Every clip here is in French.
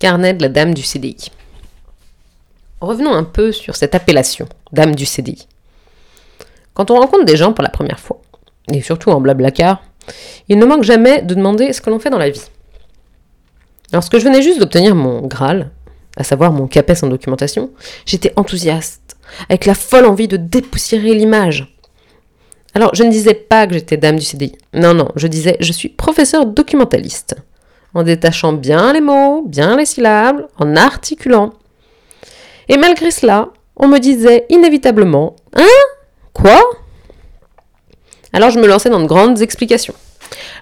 Carnet de la dame du CDI. Revenons un peu sur cette appellation, dame du CDI. Quand on rencontre des gens pour la première fois, et surtout en blablacar, il ne manque jamais de demander ce que l'on fait dans la vie. Lorsque je venais juste d'obtenir mon Graal, à savoir mon CAPES en documentation, j'étais enthousiaste, avec la folle envie de dépoussiérer l'image. Alors, je ne disais pas que j'étais dame du CDI. Non, non, je disais je suis professeur documentaliste. En détachant bien les mots, bien les syllabes, en articulant. Et malgré cela, on me disait inévitablement Hein? Quoi Alors je me lançais dans de grandes explications.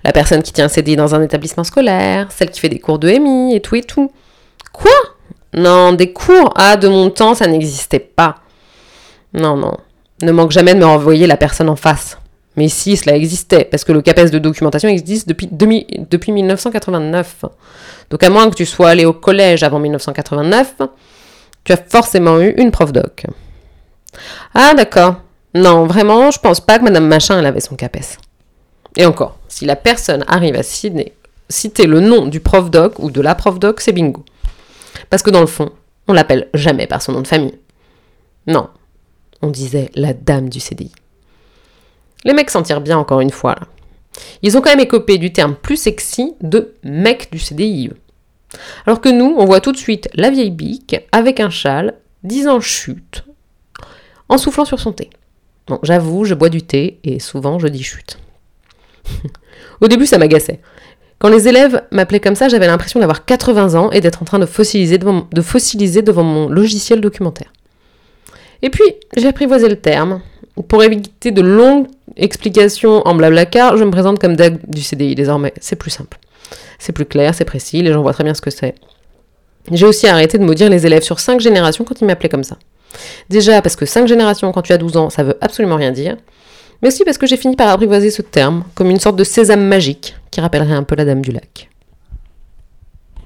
La personne qui tient un CDI dans un établissement scolaire, celle qui fait des cours de MI et tout et tout. Quoi? Non, des cours? Ah, de mon temps, ça n'existait pas. Non, non. Ne manque jamais de me renvoyer la personne en face. Mais si, cela existait, parce que le CAPES de documentation existe depuis, depuis 1989. Donc à moins que tu sois allé au collège avant 1989, tu as forcément eu une prof doc. Ah d'accord. Non, vraiment, je pense pas que Madame Machin avait son CAPES. Et encore, si la personne arrive à citer, citer le nom du prof doc ou de la prof doc, c'est bingo. Parce que dans le fond, on l'appelle jamais par son nom de famille. Non, on disait la dame du CDI. Les mecs s'en tirent bien encore une fois là. Ils ont quand même écopé du terme plus sexy de mec du CDI. Alors que nous, on voit tout de suite la vieille bique avec un châle, disant chute, en soufflant sur son thé. Bon, j'avoue, je bois du thé et souvent je dis chute. Au début, ça m'agaçait. Quand les élèves m'appelaient comme ça, j'avais l'impression d'avoir 80 ans et d'être en train de fossiliser, devant, de fossiliser devant mon logiciel documentaire. Et puis, j'ai apprivoisé le terme. Pour éviter de longues explications en blablacar, je me présente comme DAG du CDI désormais. C'est plus simple. C'est plus clair, c'est précis, les gens voient très bien ce que c'est. J'ai aussi arrêté de maudire les élèves sur 5 générations quand ils m'appelaient comme ça. Déjà parce que 5 générations quand tu as 12 ans, ça veut absolument rien dire. Mais aussi parce que j'ai fini par apprivoiser ce terme comme une sorte de sésame magique qui rappellerait un peu la Dame du Lac.